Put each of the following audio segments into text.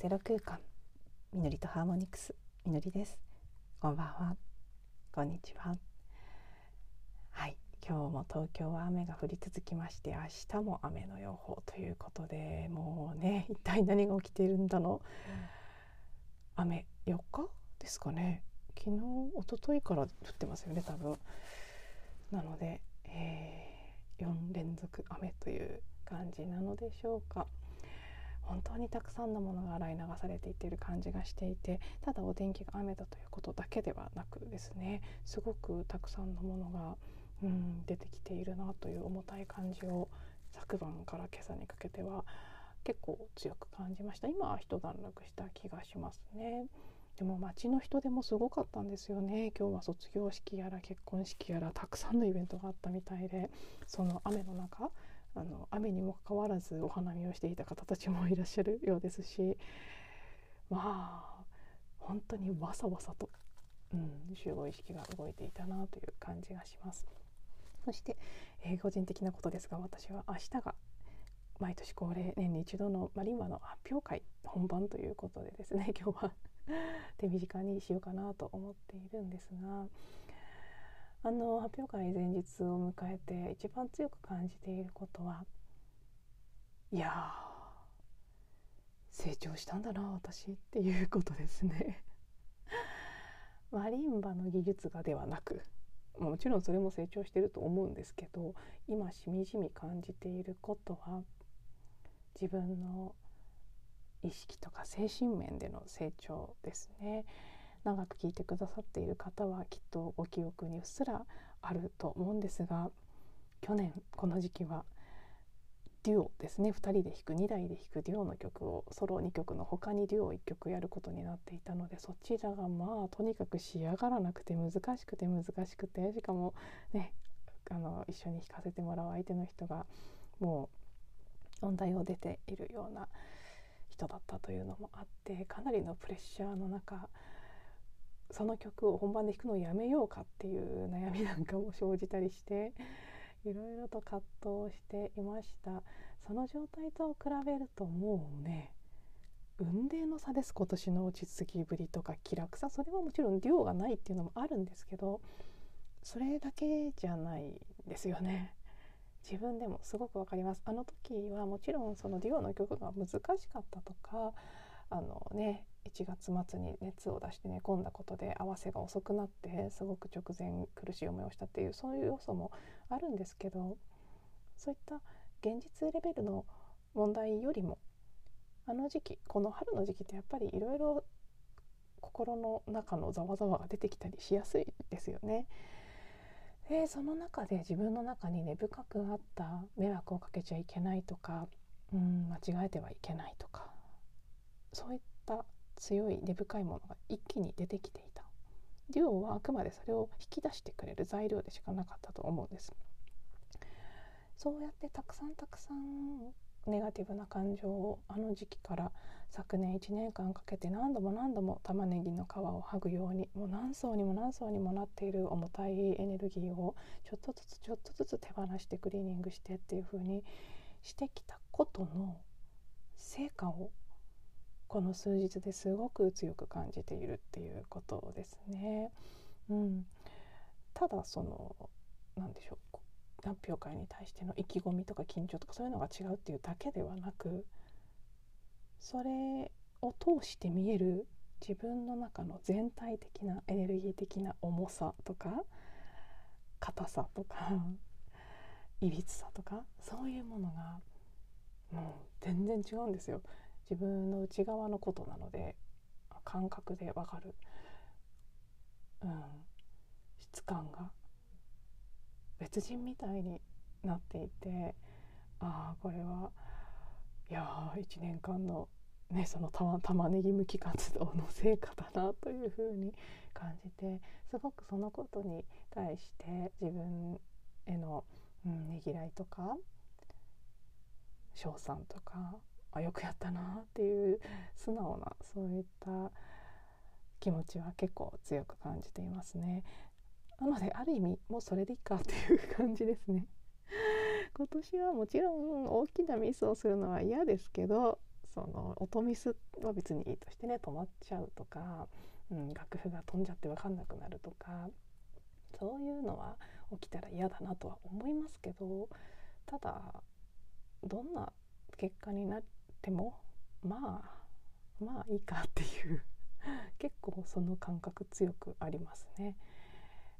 ゼロ空間。みのりとハーモニクス。みのりです。こんばんは。こんにちは。はい。今日も東京は雨が降り続きまして明日も雨の予報ということでもうね一体何が起きているんだの、うん、雨4日ですかね。昨日一昨日から降ってますよね多分。なので、えー、4連続雨という感じなのでしょうか。本当にたくさんのものが洗い流されていっている感じがしていてただお天気が雨だということだけではなくですねすごくたくさんのものが、うん、出てきているなという重たい感じを昨晩から今朝にかけては結構強く感じました。今は一段落した気がしますね。でも街の人でもすごかったんですよね。今日は卒業式やら結婚式やらたくさんのイベントがあったみたいでその雨の中あの雨にもかかわらずお花見をしていた方たちもいらっしゃるようですしまあ本当にわさわさと、うん、集合意識が動いていたなという感じがします。そして、えー、個人的なことですが私は明日が毎年恒例年に一度のマリンバの発表会本番ということでですね 今日は手短にしようかなと思っているんですがあの発表会前日を迎えて一番強く感じていることはいや成長したんだな私っていうことですね マリンバの技術がではなくもちろんそれも成長してると思うんですけど今しみじみ感じていることは自分の意識とか精神面での成長ですね。長く聞いてくださっている方はきっとご記憶にうっすらあると思うんですが去年この時期はデュオですね。2人で弾く2台で弾くデュオの曲をソロ2曲の他にデュオ1曲やることになっていたのでそちらがまあとにかく仕上がらなくて難しくて難しくてしかもねあの一緒に弾かせてもらう相手の人がもう音大を出ているような人だったというのもあってかなりのプレッシャーの中その曲を本番で弾くのをやめようかっていう悩みなんかも生じたりしていろいろと葛藤していました。その状態と比べるともうね雲泥の差です。今年の落ち着きぶりとか気楽さ。それはもちろん量がないっていうのもあるんですけどそれだけじゃないですよね。自分でもすごくわかります。あの時はもちろんそのデュオの曲が難しかったとかあのね1月末に熱を出して寝込んだことで合わせが遅くなってすごく直前苦しい思いをしたっていうそういう要素もあるんですけどそういった現実レベルの問題よりもあの時期この春の時期ってやっぱりいろいろ心の中のざわざわが出てきたりしやすいですよね。でその中で自分の中に根深くあった迷惑をかけちゃいけないとか、うん、間違えてはいけないとかそういった強い根深いものが一気に出てきていた。デュオはあくまでそれを引き出してくれる材料でしかなかったと思うんです。そうやってたくさんたくさんネガティブな感情をあの時期から昨年1年間かけて何度も何度も玉ねぎの皮を剥ぐようにもう何層にも何層にもなっている重たいエネルギーをちょっとずつちょっとずつ手放してクリーニングしてっていう風にしてきたことの成果をこの数日ですごく強く感じているっていうことですね。うん、ただその何でしょう発表会に対しての意気込みとか緊張とかそういうのが違うっていうだけではなくそれを通して見える自分の中の全体的なエネルギー的な重さとか硬さとかいびつさとかそういうものがもう全然違うんですよ。自分の内側のことなので感覚でわかる、うん、質感が。別人みたいになっていてああこれはいや1年間のねその玉玉ねぎむき活動の成果だなというふうに感じてすごくそのことに対して自分への、うん、ねぎらいとか称賛とかあよくやったなっていう素直なそういった気持ちは結構強く感じていますね。なのである意味もうそれでいいかっていう感じですね。今年はもちろん大きなミスをするのは嫌ですけどその音ミスは別にいいとしてね止まっちゃうとか、うん、楽譜が飛んじゃって分かんなくなるとかそういうのは起きたら嫌だなとは思いますけどただどんな結果になってもまあまあいいかっていう 結構その感覚強くありますね。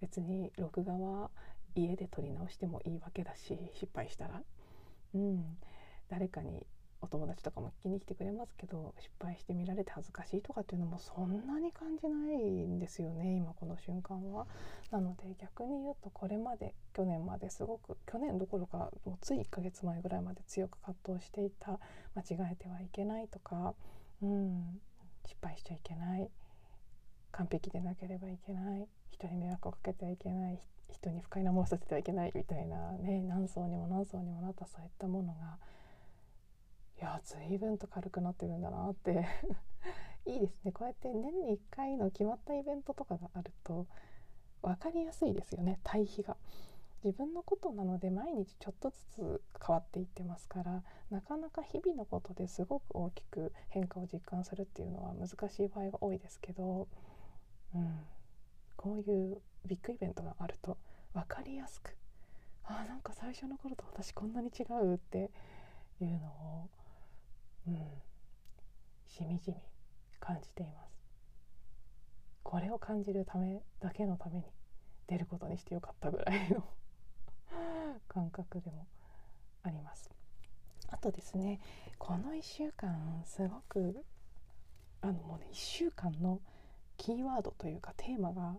別に録画は家で撮り直してもいいわけだし失敗したら、うん、誰かにお友達とかも聞きに来てくれますけど失敗して見られて恥ずかしいとかっていうのもそんなに感じないんですよね今この瞬間は。なので逆に言うとこれまで去年まですごく去年どころかもうつい1ヶ月前ぐらいまで強く葛藤していた間違えてはいけないとか、うん、失敗しちゃいけない完璧でなければいけない人に迷惑をかけてはいけない人に不快な思いさせてはいけないみたいなね何層にも何層にもなったそういったものがいや随分と軽くなってるんだなって。いいですね。こうやって年に1回の決まったイベントとかがあると分かりやすいですよね。対比が。自分のことなので毎日ちょっとずつ変わっていってますからなかなか日々のことですごく大きく変化を実感するっていうのは難しい場合が多いですけど、うん、こういうビッグイベントがあると分かりやすくあなんか最初の頃と私こんなに違うっていうのを、うん、しみじみ感じています。これを感じるためだけのために出ることにしてよかったぐらいの 感覚でもあります。あとですねこの1週間すごくあのもうね1週間のキーワードというかテーマが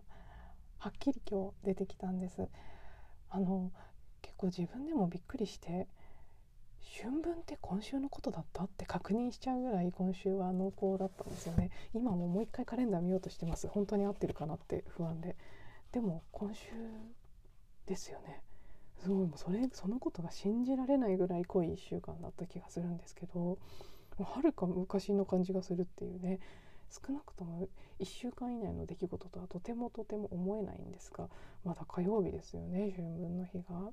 はっきり今日出てきたんですあの結構自分でもびっくりして春分って今週のことだった？って確認しちゃうぐらい今週は濃厚だったんですよね。今ももう一回カレンダー見ようとしてます。本当に合ってるかなって不安で。でも今週ですよね。すごい。もうそれそのことが信じられないぐらい濃い1週間だった気がするんですけどはるか昔の感じがするっていうね。少なくとも1週間以内の出来事とはとてもとても思えないんですがまだ火曜日ですよね春分の日が。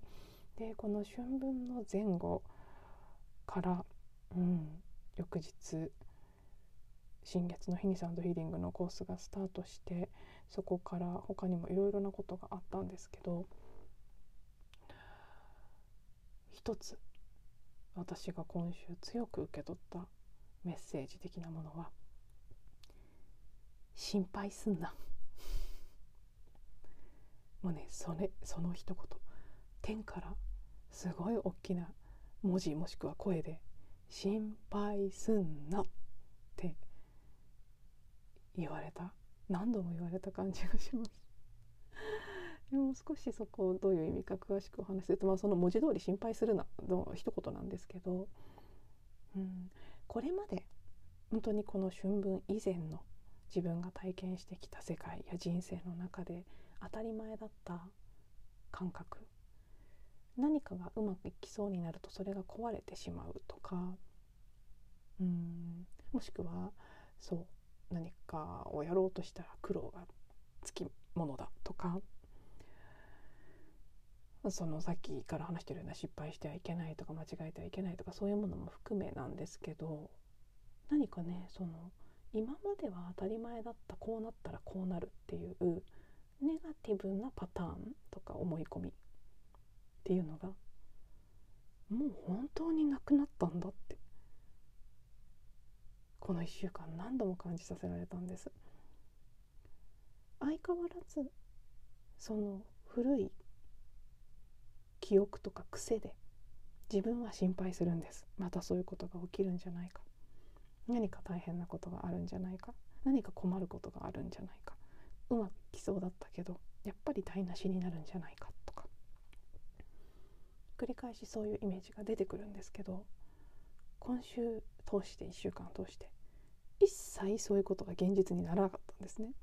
でこの春分の前後から、うん、翌日新月の日にサンドヒーリングのコースがスタートしてそこから他にもいろいろなことがあったんですけど一つ私が今週強く受け取ったメッセージ的なものは心配すんな。もうねそれその一言。天からすごい大きな文字もしくは声で「心配すんな」って言われた。何度も言われた感じがします。でも少しそこをどういう意味か詳しくお話しすると、まあ、その文字通り「心配するな」の一言なんですけど、うん、これまで本当にこの春分以前の自分が体験してきた世界や人生の中で当たり前だった感覚何かがうまくいきそうになるとそれが壊れてしまうとか。うん。もしくはそう何かをやろうとしたら苦労がつきものだとか。そのさっきから話してるような失敗してはいけないとか間違えてはいけないとかそういうものも含めなんですけど。何かねその今までは当たり前だったこうなったらこうなるっていうネガティブなパターンとか思い込みっていうのがもう本当になくなったんだって。この1週間何度も感じさせられたんです。相変わらずその古い記憶とか癖で自分は心配するんです。またそういうことが起きるんじゃないか。何か大変なことがあるんじゃないか。何か困ることがあるんじゃないか。うまくいきそうだったけどやっぱり台無しになるんじゃないか繰り返しそういうイメージが出てくるんですけど今週通して1週間通して一切そういうことが現実にならなかったんですね。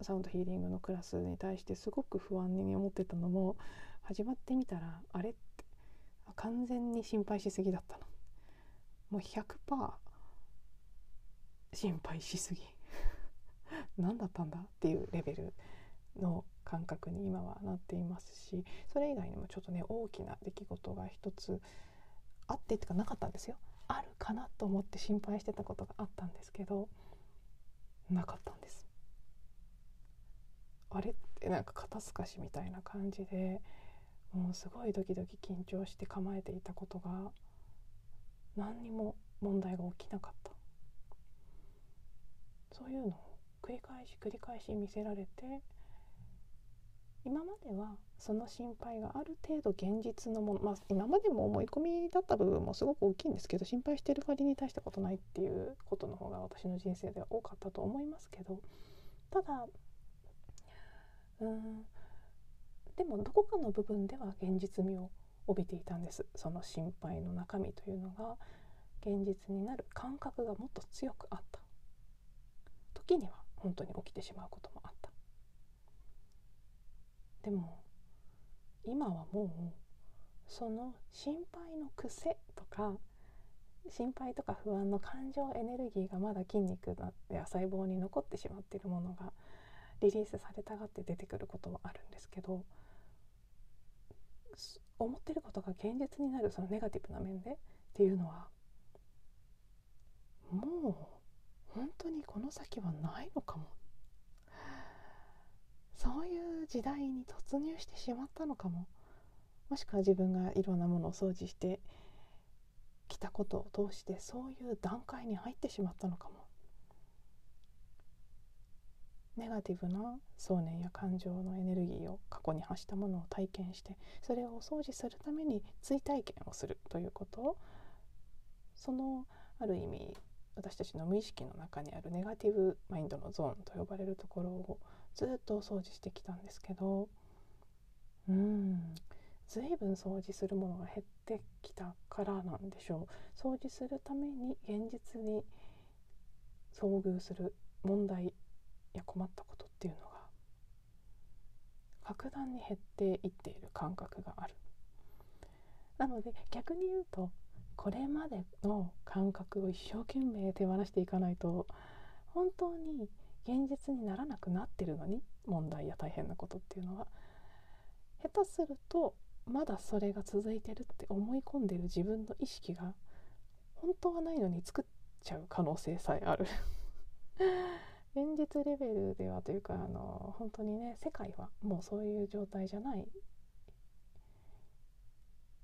サウンドヒーリングのクラスに対してすごく不安に思ってたのも始まってみたらあれって完全に心配しすぎだったなもう100%心配しすぎ 何だったんだっていうレベルの感覚に今はなっていますしそれ以外にもちょっとね大きな出来事が一つあってっていうかなかったんですよ。あるかなと思って心配してたことがあったんですけどなかったんです。あれってなんか肩透かしみたいな感じでもうすごいドキドキ緊張して構えていたことが何にも問題が起きなかった。そういうのを繰り返し繰り返し見せられて今まではその心配がある程度現実のもの、まあ、今までも思い込みだった部分もすごく大きいんですけど心配してる割に大したことないっていうことの方が私の人生では多かったと思いますけどただうんでもどこかの部分では現実味を帯びていたんです。その心配の中身というのが現実になる感覚がもっと強くあった。時には本当に起きてしまうこともあった。でも今はもうその心配の癖とか心配とか不安の感情エネルギーがまだ筋肉や細胞に残ってしまっているものがリリースされたがって出てくることはあるんですけど思ってることが現実になるそのネガティブな面でっていうのはもう本当にこの先はないのかも。そういう時代に突入してしまったのかも。もしくは自分がいろんなものを掃除してきたことを通してそういう段階に入ってしまったのかも。ネガティブな想念や感情のエネルギーを過去に発したものを体験してそれをお掃除するために追体験をするということ。をそのある意味私たちの無意識の中にあるネガティブマインドのゾーンと呼ばれるところをずっとお掃除してきたんですけどうん随分掃除するものが減ってきたからなんでしょう。掃除するために現実に遭遇する問題や困ったことっていうのが格段に減っていっている感覚がある。なので逆に言うとこれまでの感覚を一生懸命手放していかないと本当に現実にならなくなってるのに問題や大変なことっていうのは下手するとまだそれが続いてるって思い込んでる自分の意識が本当はないのに作っちゃう可能性さえある。現実レベルではというかあの本当にね世界はもうそういう状態じゃない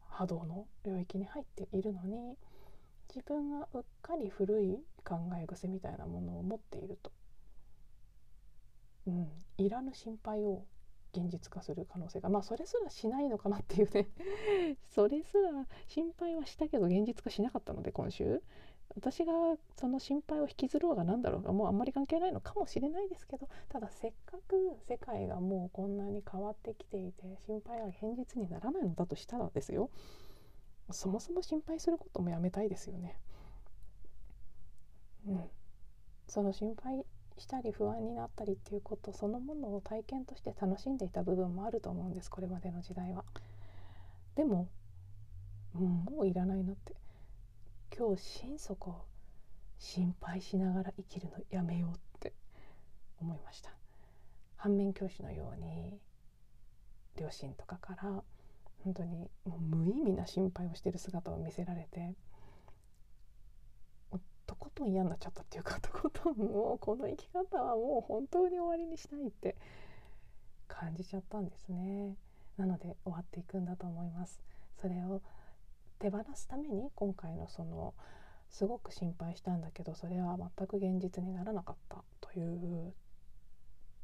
波動の領域に入っているのに自分がうっかり古い考え癖みたいなものを持っていると、うん、いらぬ心配を現実化する可能性がまあそれすらしないのかなっていうね。それすら心配はしたけど現実化しなかったので今週。私がその心配を引きずろうが何だろうがもうあんまり関係ないのかもしれないですけどただせっかく世界がもうこんなに変わってきていて心配は現実にならないのだとしたらですよ。そもそも心配することもやめたいですよね。うん、その心配したり不安になったりっていうことそのものを体験として楽しんでいた部分もあると思うんですこれまでの時代は。でも、うん、もういらないなって今日心底心配しながら生きるのやめようって思いました反面教師のように両親とかから本当にもう無意味な心配をしてる姿を見せられてとことん嫌になっちゃったっていうかとことんもうこの生き方はもう本当に終わりにしたいって感じちゃったんですね。なので終わっていくんだと思います。それを手放すために今回のそのすごく心配したんだけどそれは全く現実にならなかったという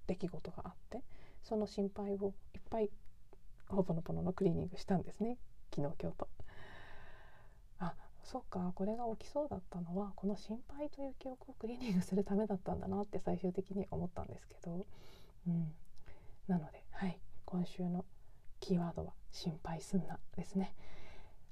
出来事があってその心配をいっぱいほぼのぽののクリーニングしたんですね。昨日今日と。そっかこれが起きそうだったのはこの心配という記憶をクリーニングするためだったんだなって最終的に思ったんですけど、うん、なのではい。今週のキーワードは「心配すんな」ですね。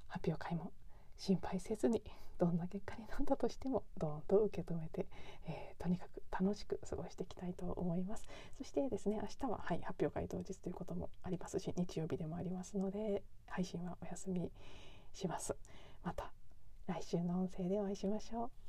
発表会も心配せずにどんな結果になったとしてもどーんと受け止めて、えー、とにかく楽しく過ごしていきたいと思います。そしてですね明日は、はい、発表会当日ということもありますし日曜日でもありますので配信はお休みします。また来週の音声でお会いしましょう。